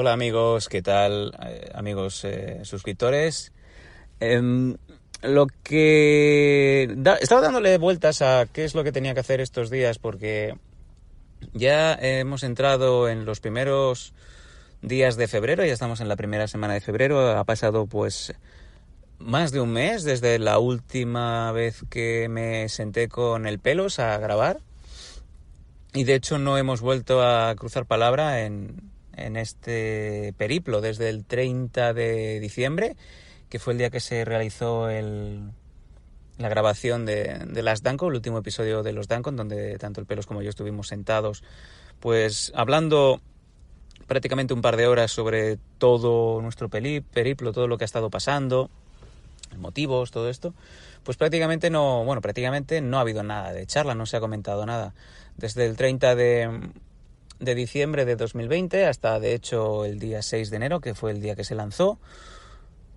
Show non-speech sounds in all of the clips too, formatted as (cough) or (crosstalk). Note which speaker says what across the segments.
Speaker 1: Hola amigos, ¿qué tal? Eh, amigos eh, suscriptores. Em, lo que... estaba dándole vueltas a qué es lo que tenía que hacer estos días porque ya hemos entrado en los primeros días de febrero, ya estamos en la primera semana de febrero, ha pasado pues más de un mes desde la última vez que me senté con el pelos a grabar y de hecho no hemos vuelto a cruzar palabra en, en este periplo desde el 30 de diciembre, que fue el día que se realizó el, la grabación de, de Las Dancon, el último episodio de Los Dancon, donde tanto el Pelos como yo estuvimos sentados, pues hablando prácticamente un par de horas sobre todo nuestro peli- periplo, todo lo que ha estado pasando, motivos, todo esto, pues prácticamente no, bueno, prácticamente no ha habido nada de charla, no se ha comentado nada. Desde el 30 de, de diciembre de 2020 hasta de hecho el día 6 de enero, que fue el día que se lanzó,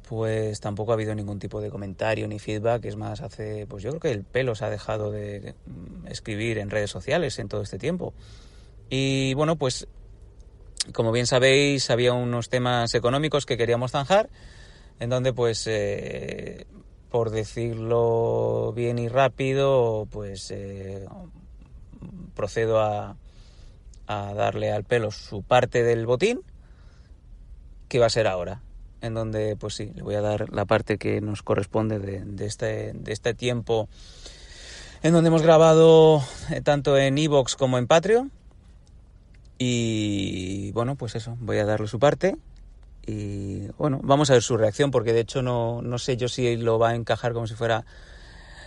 Speaker 1: pues tampoco ha habido ningún tipo de comentario ni feedback. Es más, hace, pues yo creo que el pelo se ha dejado de mm, escribir en redes sociales en todo este tiempo. Y bueno, pues como bien sabéis, había unos temas económicos que queríamos zanjar, en donde pues, eh, por decirlo bien y rápido, pues eh, procedo a, a darle al pelo su parte del botín, que va a ser ahora, en donde pues sí, le voy a dar la parte que nos corresponde de, este, de este tiempo, en donde hemos grabado eh, tanto en Evox como en Patreon. Y bueno, pues eso, voy a darle su parte. Y bueno, vamos a ver su reacción, porque de hecho no, no sé yo si lo va a encajar como si fuera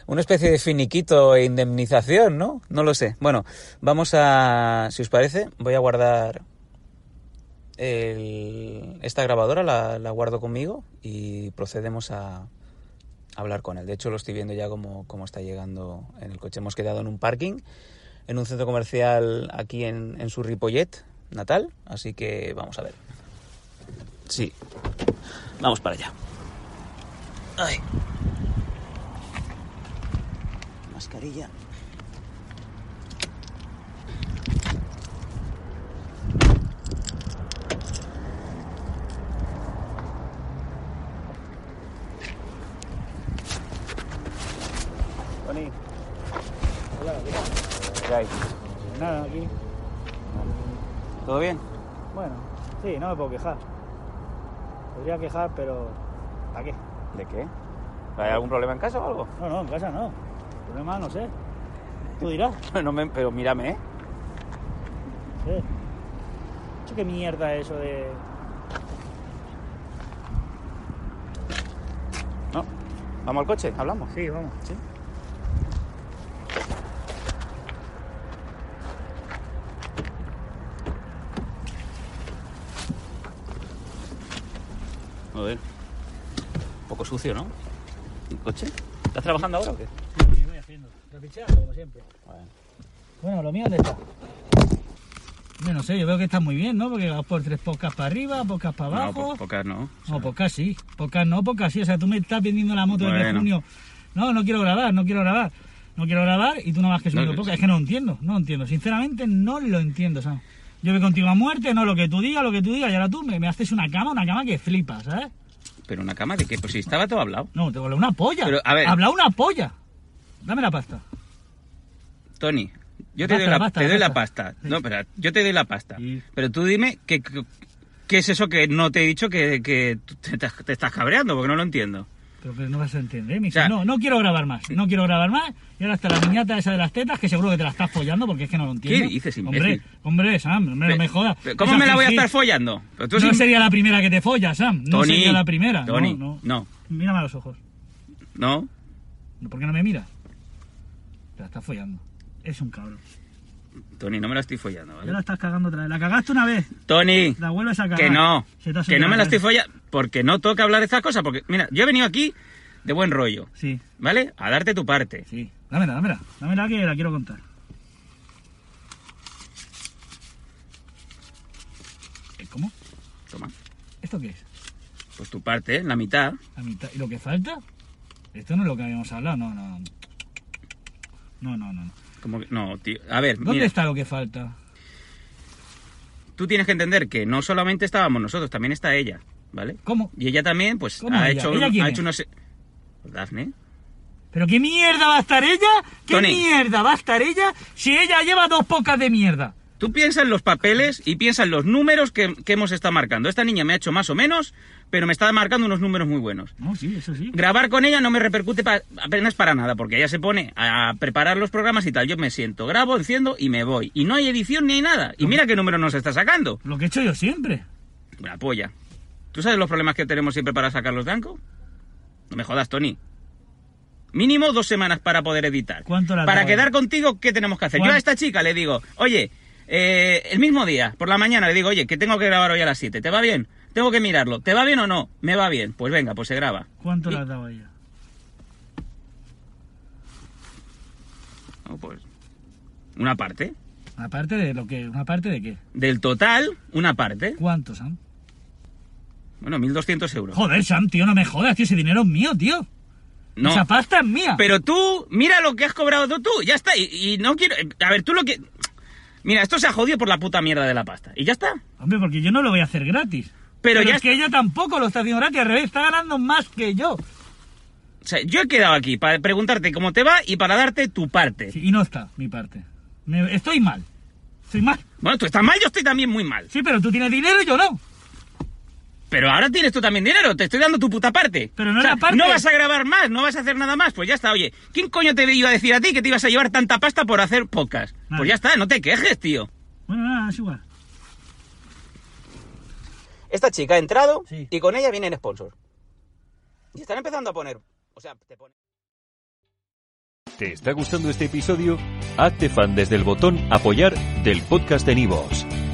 Speaker 1: una especie de finiquito e indemnización, ¿no? No lo sé. Bueno, vamos a, si os parece, voy a guardar el- esta grabadora, la, guardo conmigo y procedemos a hablar con él. De hecho, lo estoy viendo ya como, como está llegando en el coche. Hemos quedado en un parking, en un centro comercial aquí en, en su Ripollet natal, así que vamos a ver. Sí, vamos para allá. Ay. Mascarilla.
Speaker 2: Tony. Hola, ¿qué tal?
Speaker 1: ¿Qué hay?
Speaker 2: Nada, aquí.
Speaker 1: ¿Todo bien?
Speaker 2: Bueno, sí, no me puedo quejar. Podría quejar, pero ¿para qué?
Speaker 1: ¿De qué? ¿Hay algún problema en casa o algo?
Speaker 2: No, no, en casa no. Problema no sé. Tú dirás. (laughs)
Speaker 1: No me, pero mírame, ¿eh?
Speaker 2: Hecho, ¿Qué mierda es eso de...?
Speaker 1: No. ¿Vamos al coche? ¿Hablamos?
Speaker 2: Sí, vamos.
Speaker 1: Sí. Ver. Un poco sucio, ¿no? ¿El coche? ¿Estás trabajando ahora o qué?
Speaker 2: Trapicheando, como siempre.
Speaker 1: Bueno.
Speaker 2: Bueno, lo mío, ¿dónde está? Yo no sé, yo veo que está muy bien, ¿no? Porque vas por tres podcasts para arriba, podcasts para
Speaker 1: No,
Speaker 2: abajo.
Speaker 1: po- pocas no. O sea,
Speaker 2: No, podcast sí, podcast no, podcast sí. O sea, tú me estás vendiendo la moto desde
Speaker 1: Bueno.
Speaker 2: junio. No, no quiero grabar, no quiero grabar. No quiero grabar y tú no más que subiendo
Speaker 1: No,
Speaker 2: podcast.
Speaker 1: es-
Speaker 2: Es que no lo entiendo, no lo entiendo. Sinceramente no lo entiendo, ¿sabes? Yo voy contigo a muerte, no lo que tú digas, lo que tú digas. Y ahora tú me, me haces una cama, una cama que flipas, ¿sabes?
Speaker 1: Pero una cama de qué? Pues si estaba todo hablado.
Speaker 2: No, te vuelve una polla.
Speaker 1: Pero, a ver.
Speaker 2: Habla una polla. Dame la pasta.
Speaker 1: Tony, yo te
Speaker 2: Pasta,
Speaker 1: doy la,
Speaker 2: pasta,
Speaker 1: te
Speaker 2: la
Speaker 1: doy la
Speaker 2: pasta.
Speaker 1: pasta.
Speaker 2: Sí.
Speaker 1: No, pero yo te doy la pasta.
Speaker 2: Sí.
Speaker 1: Pero tú dime qué, qué, qué es eso que no te he dicho que, que te, te estás cabreando, porque no lo entiendo.
Speaker 2: Pero que no vas a entender, mi
Speaker 1: O sea-
Speaker 2: no, no quiero grabar más, no quiero grabar más. Y ahora está la niñata esa de las tetas, que seguro que te la estás follando porque es que no lo entiendo.
Speaker 1: dices,
Speaker 2: Hombre,
Speaker 1: imbécil?
Speaker 2: hombre, Sam, hombre, no me jodas.
Speaker 1: Pero ¿Cómo
Speaker 2: Esa
Speaker 1: me la voy a estar follando? Pero tú
Speaker 2: No sería la primera que te follas, Sam. No
Speaker 1: Tony,
Speaker 2: sería la primera.
Speaker 1: Tony,
Speaker 2: no, no.
Speaker 1: no.
Speaker 2: Mírame a los ojos.
Speaker 1: No,
Speaker 2: ¿Por qué no me miras? Te la estás follando. Es un cabrón.
Speaker 1: Tony, no me la estoy follando,
Speaker 2: Ya
Speaker 1: ¿vale?
Speaker 2: la estás cagando otra vez. La cagaste una vez,
Speaker 1: Tony,
Speaker 2: la vuelves a cagar.
Speaker 1: que no, que no me la estoy follando, porque no toca hablar de estas cosas, porque, mira, yo he venido aquí de buen rollo,
Speaker 2: Sí,
Speaker 1: ¿vale? A darte tu parte.
Speaker 2: sí. Dámela, dámela. Dámela que la quiero contar. Eh, ¿Cómo?
Speaker 1: Toma,
Speaker 2: ¿Esto qué es?
Speaker 1: pues tu parte, la mitad.
Speaker 2: La mitad. ¿Y lo que falta? Esto no es lo que habíamos hablado, no, no. No, no, no. no.
Speaker 1: Como que, no, tío. A ver,
Speaker 2: ¿Dónde
Speaker 1: mira,
Speaker 2: está lo que falta?
Speaker 1: tú tienes que entender que no solamente estábamos nosotros, también está ella, ¿vale?
Speaker 2: ¿Cómo?
Speaker 1: Y ella también, pues,
Speaker 2: ¿Cómo
Speaker 1: ha
Speaker 2: ella?
Speaker 1: hecho,
Speaker 2: ¿Ella quién
Speaker 1: ha hecho unos... Dafne.
Speaker 2: ¿Pero qué mierda va a estar ella? ¿Qué
Speaker 1: Tony.
Speaker 2: mierda va a estar ella si ella lleva dos pocas de mierda?
Speaker 1: Tú piensa en los papeles y piensa en los números que, que hemos estado marcando. Esta niña me ha hecho más o menos, pero me está marcando unos números muy buenos.
Speaker 2: No, sí, eso sí.
Speaker 1: Grabar con ella no me repercute pa- apenas para nada, porque ella se pone a preparar los programas y tal. Yo me siento, grabo, enciendo y me voy. Y no hay edición ni hay nada. Y mira qué número nos está sacando.
Speaker 2: Lo que he hecho yo siempre.
Speaker 1: Una polla. ¿Tú sabes los problemas que tenemos siempre para sacarlos de Anco? No me jodas, Tony. Mínimo dos semanas para poder editar.
Speaker 2: ¿Cuánto la
Speaker 1: Para quedar contigo, ¿qué tenemos que hacer? Yo
Speaker 2: ¿Cuán-
Speaker 1: a esta chica le digo, oye, eh, el mismo día, por la mañana, le digo, oye, que tengo que grabar hoy a las 7. ¿Te va bien? Tengo que mirarlo. ¿Te va bien o no? Me va bien. Pues venga, pues se graba.
Speaker 2: ¿Cuánto
Speaker 1: Y-
Speaker 2: le has dado a ella?
Speaker 1: No, pues, una parte.
Speaker 2: Aparte de lo que. ¿Una parte de qué?
Speaker 1: Del total, una parte.
Speaker 2: ¿Cuánto, Sam?
Speaker 1: Bueno, 1.200 euros.
Speaker 2: Joder, Sam, tío, no me jodas, tío, ese dinero es mío, tío.
Speaker 1: No,
Speaker 2: Esa pasta es mía.
Speaker 1: pero tú, mira lo que has cobrado tú, tú, ya está. Y, y no quiero... A ver, tú lo que... Mira, esto se ha jodido por la puta mierda de la pasta. Y ya está.
Speaker 2: Hombre, porque yo no lo voy a hacer gratis.
Speaker 1: Pero ya
Speaker 2: es que ella tampoco lo está haciendo gratis, al revés, está ganando más que yo.
Speaker 1: O sea, yo he quedado aquí para preguntarte cómo te va y para darte tu parte.
Speaker 2: Sí, y no está mi parte. Me- estoy mal. Estoy mal.
Speaker 1: Bueno, tú estás mal, yo estoy también muy mal.
Speaker 2: Sí, pero tú tienes dinero y yo no.
Speaker 1: Pero ahora tienes tú también dinero, te estoy dando tu puta parte.
Speaker 2: Pero no
Speaker 1: O sea,
Speaker 2: la parte-
Speaker 1: No vas a grabar más, no vas a hacer nada más. Pues ya está, oye, ¿quién coño te iba a decir a ti que te ibas a llevar tanta pasta por hacer podcast? Pues ya está, no te quejes, tío.
Speaker 2: Bueno, nada, es igual.
Speaker 1: Esta chica ha entrado
Speaker 2: Sí.
Speaker 1: y con ella vienen sponsors. Y están empezando a poner... O sea, te ponen...
Speaker 3: ¿Te está gustando este episodio? Hazte fan desde el botón Apoyar del podcast de Nivos.